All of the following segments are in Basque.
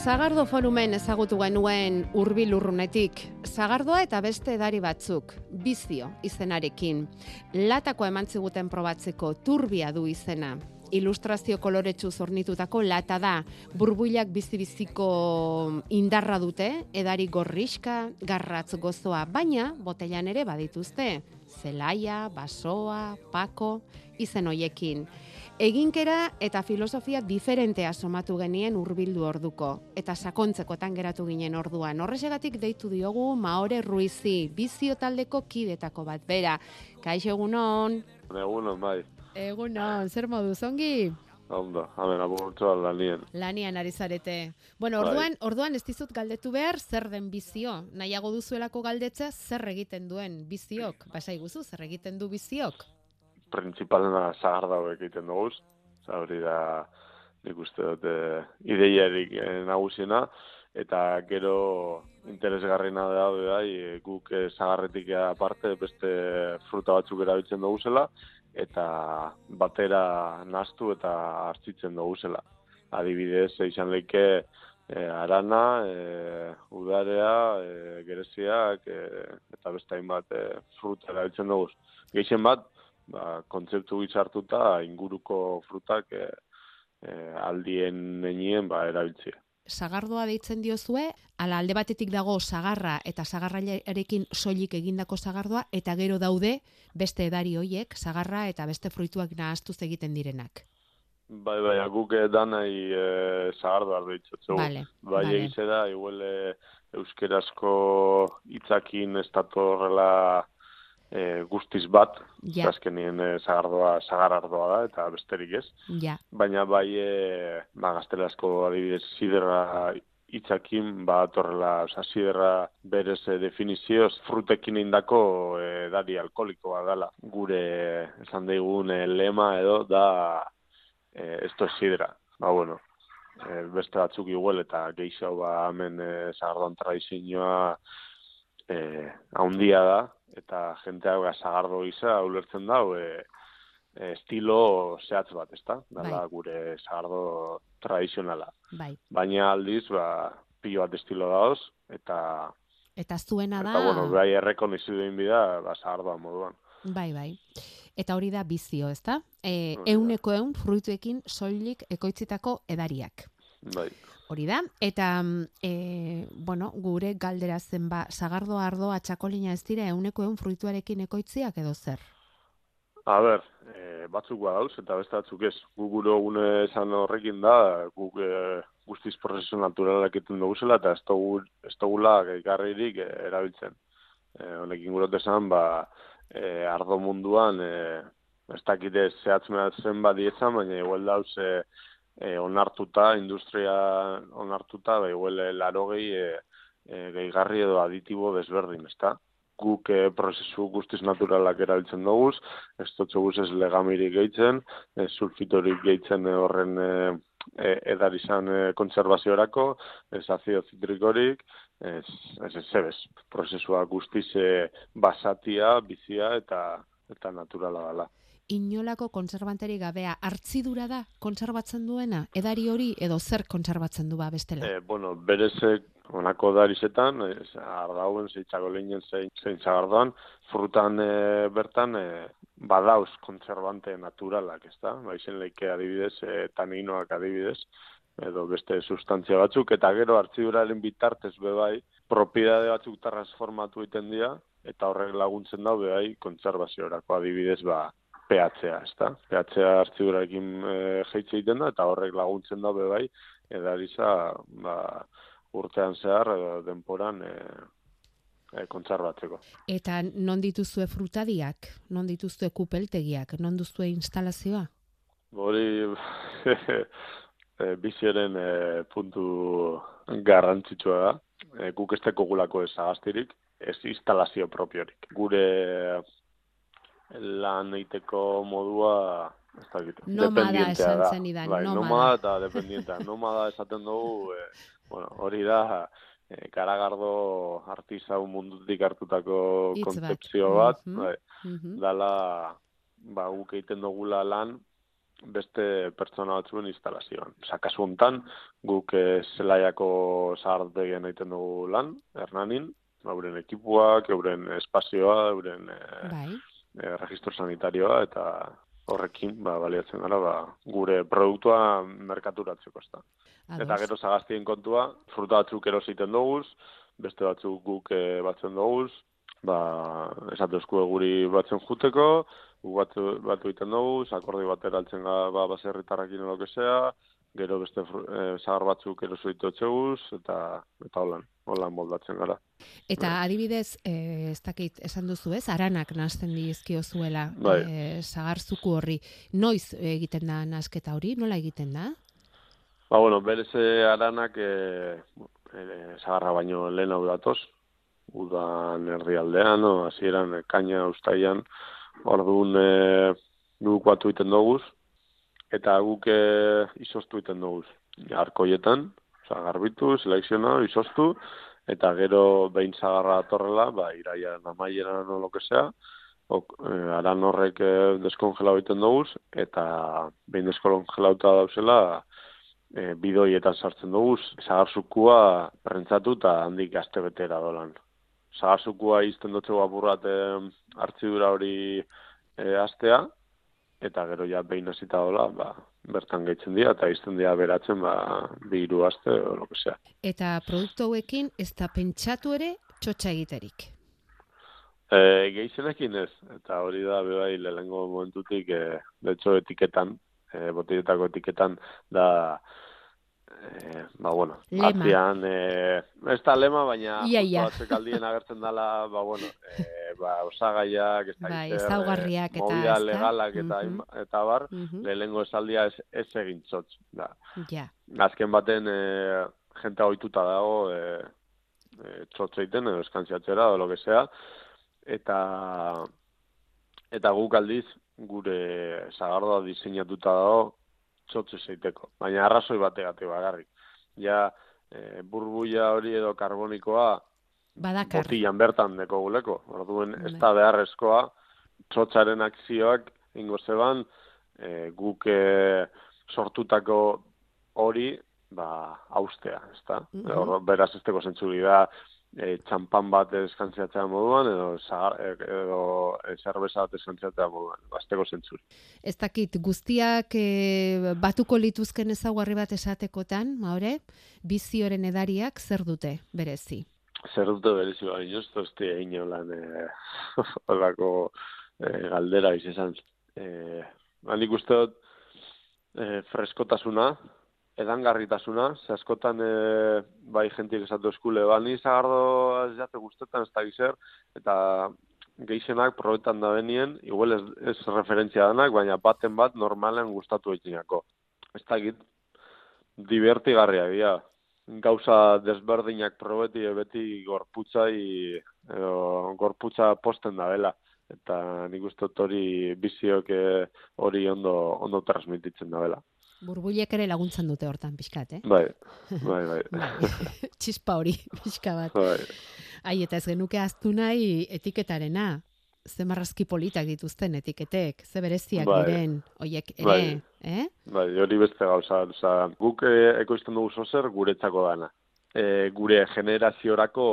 Zagardo forumen ezagutu genuen urbil urrunetik. Zagardoa eta beste edari batzuk, bizio izenarekin. Latako eman ziguten probatzeko turbia du izena. Ilustrazio koloretsu zornitutako lata da. Burbuilak bizi-biziko indarra dute, edari gorriska, garratz gozoa, baina botellan ere badituzte. Zelaia, basoa, pako, izen hoiekin. Eginkera eta filosofia diferentea somatu genien hurbildu orduko eta sakontzekotan geratu ginen orduan. Horrexegatik deitu diogu Maore Ruizi, bizio taldeko kidetako bat bera. Kaixo egunon. Egunon, bai. Egunon, zer modu zongi? Ondo, amen, aburtzoa lanien. Lanian ari zarete. Bueno, Bai. orduan, orduan ez dizut galdetu behar zer den bizio. Nahiago duzuelako galdetzea zer egiten duen biziok. Basa iguzu, zer egiten du biziok. Principalena zagarda hauek egiten dugu. Osa, hori da, nik uste dut, eh, ideiarik eh, nagusiena. Eta gero interesgarrina da, eh, guk eh, zagarretik aparte beste fruta batzuk erabiltzen dugu zela, eta batera nastu eta hartzitzen dugu zela. Adibidez, izan leike eh, arana, eh, udarea, eh, gereziak, eh, eta beste hainbat eh, fruta erabiltzen dugu. Gehien bat, ba, kontzeptu gitxartuta inguruko frutak eh, eh, aldien nenien ba, erabiltzea. Sagardoa deitzen diozue, ala alde batetik dago sagarra eta sagarrarekin soilik egindako sagardoa, eta gero daude beste edari hoiek, sagarra eta beste fruituak nahastuz egiten direnak. Bai, bai, guk danai zagardo ardo itxotzu. Vale, bai, vale. egize da, igual eh, euskerazko hitzakin estatu eh, guztiz bat, Ja. azkenien eh, zagardoa, zagarardoa da, eta besterik ez. Ja, Baina bai, e, ba, gaztelazko adibidez, siderra hitzakin, ba, torrela, oza, siderra berez e, definizioz, frutekin indako e, edari alkoholikoa dela. Gure, esan daigun, e, lema edo, da, e, esto es sidra. Ba, bueno, e, beste batzuk igual, eta geixo, ba, hemen e, zagardon tradizioa e, haundia da, eta jentea ba, zagardo gisa ulertzen dau, e, e, estilo zehatz bat, ezta? Dala Bai. gure zagardo tradizionala. bai. Baina aldiz, ba, pilo bat estilo dauz, eta, Eta zuena da, eta bueno, bai errekonizu den bida, ba, zagardoa moduan. bai, bai. Eta hori da bizio, ezta? E, euneko eun fruituekin soilik ekoitzitako edariak. Bai. Hori da, eta mm, e, bueno, gure galdera zen ba, sagardo ardo atxakolina ez dira euneko eun fruituarekin ekoitziak edo zer? A ber, e, batzuk badauz, eta beste batzuk ez. Gu gure gune esan horrekin da, guk e, guztiz prozesu naturalak egiten dugu zela, eta ez dugu, ez dugula gehigarririk e, erabiltzen. E, honekin gurot esan, ba, e, ardo munduan, e, ez dakite zehatz mehatzen badiezan, baina igual dauz e, e, onartuta, industria onartuta, ba, igual e, larogei e, e, gehigarri edo aditibo desberdin, ezta? guk e, prozesu guztiz naturalak erabiltzen dugu, ez dutxoguz ez legamirik gehitzen, ez sulfitorik gehitzen e, horren e, e, edar izan e, kontserbaziorako, ez azido zitrikorik, ez, ez, ez, ez, prozesua guztiz e, basatia, bizia eta eta naturala dela. Inolako kontserbanteri gabea hartzidura da kontserbatzen duena? Edari hori edo zer kontserbatzen du ba bestela? E, bueno, berezek honako darizetan, e, ardauen, zeitzako lehinen zein, zein zagardoan, frutan e, bertan e, badauz kontserbante naturalak, ez da? Baizen leike adibidez, e, taninoak adibidez, edo beste sustantzia batzuk, eta gero hartziduraren bitartez bebai, propiedade batzuk transformatu egiten dira, eta horrek laguntzen dau bebai kontserbaziorako adibidez, ba, PH-a, ez da? PH-a hartzidurarekin e, jeitze egiten da, eta horrek laguntzen da bebai, edariza, ba, urtean zehar denporan e, e, kontserbatzeko. Eta non dituzue frutadiak, non dituzue kupeltegiak, non duzue instalazioa? Hori e, biziaren e, puntu garrantzitsua da. E, guk ez gulako ez agaztirik, ez instalazio propiorik. Gure lan eiteko modua ez dakit. Nomada esan da. zenidan, bai, nomada. nomada eta dependientea. nomada esaten dugu, e, bueno, hori da e, karagardo artisau mundutik hartutako Hitz bat. kontzepzio bat, Mhm. bai, Mhm. dala ba, guk egiten dugula lan beste pertsona batzuen instalazioan. Osa, kasu hontan, guk e, zelaiako zahartegien egiten dugu lan, hernanin, euren ekipuak, euren espazioa, euren e, bai. E, registro sanitarioa, eta horrekin ba, baliatzen gara ba, gure produktua merkaturatzeko ezta. Eta gero zagaztien kontua, fruta batzuk erositen dugu, beste batzuk guk e, batzen dugu, ba, esatezko guri batzen juteko, gu batu, batu egiten dugu, akordi bat eraltzen ga, ba, baserritarrakin edo kesea, gero beste e, zagar batzuk eroso ditu etxeguz, eta, eta holan, holan moldatzen gara. Eta bai. adibidez, e, ez dakit, esan duzu ez, aranak nazten dizkio zuela, bai. e, zagarzuku horri, noiz egiten da nazketa hori, nola egiten da? Ba, bueno, berez aranak e, e, zagarra baino lehen hau datoz, udan erdialdean, no, hasieran kaina ustaian, Orduan e, guk batu iten doguz, eta guk e, izostu iten doguz. Arkoietan, oza, garbitu, selekziona, izostu, eta gero behin zagarra atorrela, ba, iraia namaiera no lokesea, ok, e, aran horrek e, deskongelau iten doguz, eta behin deskongelauta dauzela, e, bidoietan sartzen doguz, zagarzukua prentzatu eta handik gazte betera dolan. Zagarzukua izten dutxo apurrat e, hartzidura hori e, astea, eta gero ja behin hasita dola, ba, bertan gaitzen dira, eta izten dira beratzen, ba, bihiru aste, o lo que sea. Eta produktu hauekin, ez da pentsatu ere, txotxa egiterik? E, geizenekin ez, eta hori da, bebai, lehengo momentutik, e, de hecho, etiketan, e, botietako etiketan, da, eh, ba, bueno, lema. atzian, eh, ez da lema, baina ia, ia. aldien agertzen dala, ba, bueno, eh, ba, osagaiak, ez da bai, eh, eta, legalak eta, uh -huh. eta bar, uh -huh. lehenengo esaldia ez, ez egin txotz. Da. Ja. Azken baten, eh, jenta oituta dago, eh, eh, txotz egiten, edo eskantziatzera, edo lo que sea, eta eta guk aldiz, gure zagardoa diseinatuta dago, txotze zeiteko. Baina arrazoi bategatik bagarrik. Ja, e, burbuia hori edo karbonikoa Badakar. botian bertan deko guleko. Orduen, ez da beharrezkoa, txotxaren akzioak ingo zeban, e, guk e, sortutako hori, ba, austea, ez da? Mm -hmm. Beraz, ez teko da, e, txampan bat eskantziatzea moduan, edo, zagar, e, edo e, zerbeza bat eskantziatzea moduan, basteko zentzuri. Ez dakit, guztiak e, batuko lituzken ezaguarri bat esatekotan, maure, bizioren edariak zer dute berezi? Zer dute berezi, ba, inoz, tozti egin lan e, olako e, galdera izan. E, handik uste dut, e, freskotasuna, edangarritasuna, ze askotan e, bai jentiek esatu eskule, ba, ni zagardo ez jate guztetan ez da gizer, eta geixenak probetan da benien, igual ez, ez referentzia denak, baina baten bat normalen gustatu egitzinako. Ez da git, divertigarria dira. Gauza desberdinak probeti beti gorputzai, edo, gorputza posten da dela. Eta nik uste hori biziok eh, hori ondo, ondo transmititzen da dela. Burbuilek ere laguntzen dute hortan pixkat, eh? Bai, bai, bai. bai. Txispa hori, pixka bat. Bai. Ai, eta ez genuke aztu nahi etiketarena. Ze marrazki politak dituzten etiketek, ze bereziak bai. diren, oiek ere, bai. eh? Bai, hori beste gauza, oza, guk eh, ekoizten dugu zozer guretzako dana. E, gure generaziorako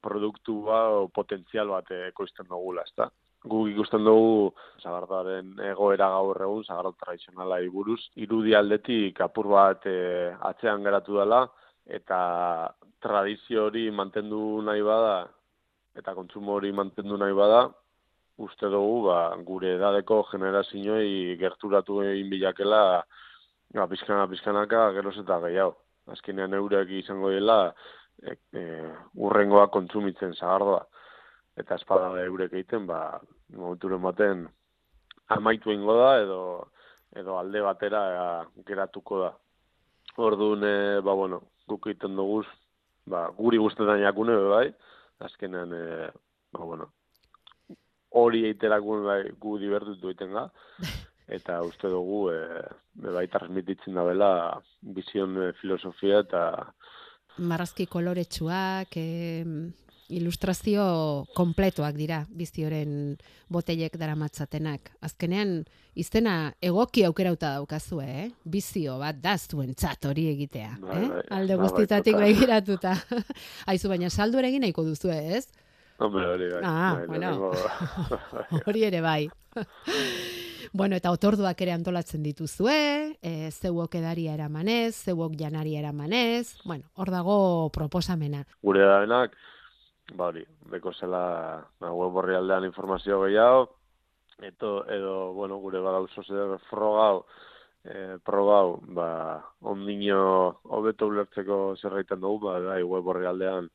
produktua potentzial bat ekoizten dugula, ezta? guk ikusten dugu zagardaren egoera gaur egun zagardo tradizionala buruz irudi aldetik apur bat e, atzean geratu dela eta tradizio hori mantendu nahi bada eta kontsumo hori mantendu nahi bada uste dugu ba, gure edadeko generazioei gerturatu egin bilakela ba, pizkana pizkanaka geroz eta gehiago. Azkenean eurek izango dela e, e, urrengoa kontsumitzen zagardoa eta espada eurek egiten, ba, momenturen baten amaitu ingo da, edo, edo alde batera geratuko da. Orduan, e, ba, bueno, guk egiten dugu, ba, guri guztetan jakune, bai, azkenean, e, ba, bueno, hori eiterakun bai, gu divertutu egiten ga, eta uste dugu, e, bai, transmititzen da bela, bizion e, filosofia eta... Marrazki koloretsuak, e, ilustrazio kompletoak dira bizioren botelek daramatzatenak. Azkenean, izena egoki aukerauta daukazue, eh? Bizio bat da zuen txat hori egitea. Bai, eh? bai. Alde Ba, bai, guztitatik begiratuta. Aizu, baina saldu nahiko duzu, ez? Hombre, hori bai. Ah, Bai, bueno. Hori ere bai. bueno, eta otorduak ere antolatzen dituzue, e, zeuok edaria eramanez, zeuok janaria eramanez, bueno, hor dago proposamena. gure dabenak, ba hori, beko zela ba, web horri aldean informazio gehiago, eto, edo, bueno, gure badau zer frogau, e, probau, ba, ondino hobeto ulertzeko zerraiten dugu, ba, bai, web horri aldean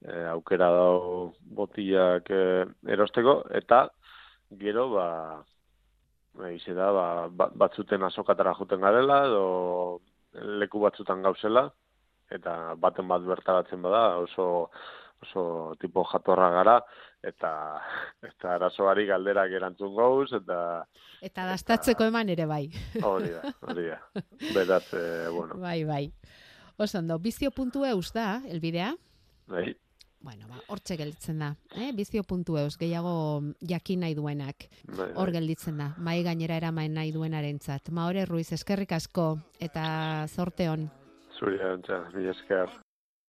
e, aukera dau botilak e, erosteko, eta gero, ba, Eize da, ba, ba- batzuten azokatara juten garela, edo leku batzutan gauzela, eta baten bat bertaratzen bada, oso oso tipo jatorra gara, eta eta arazoari galderak erantzun gauz, eta Eta dastatzeko eman ere bai. hori da, hori da. Beraz, e, bueno, bai, bai. Oso ondo, bizio.eus da, elbidea? bai, Bueno, ba, hortxe gelditzen da. Eh? Bizio.eus, gehiago jakin nahi duenak. bai, Hor bai. gelditzen da, mai gainera eraman nahi duenarentzat. Maore Ruiz, eskerrik asko, eta zorte hon. Zuri, antza, mi esker.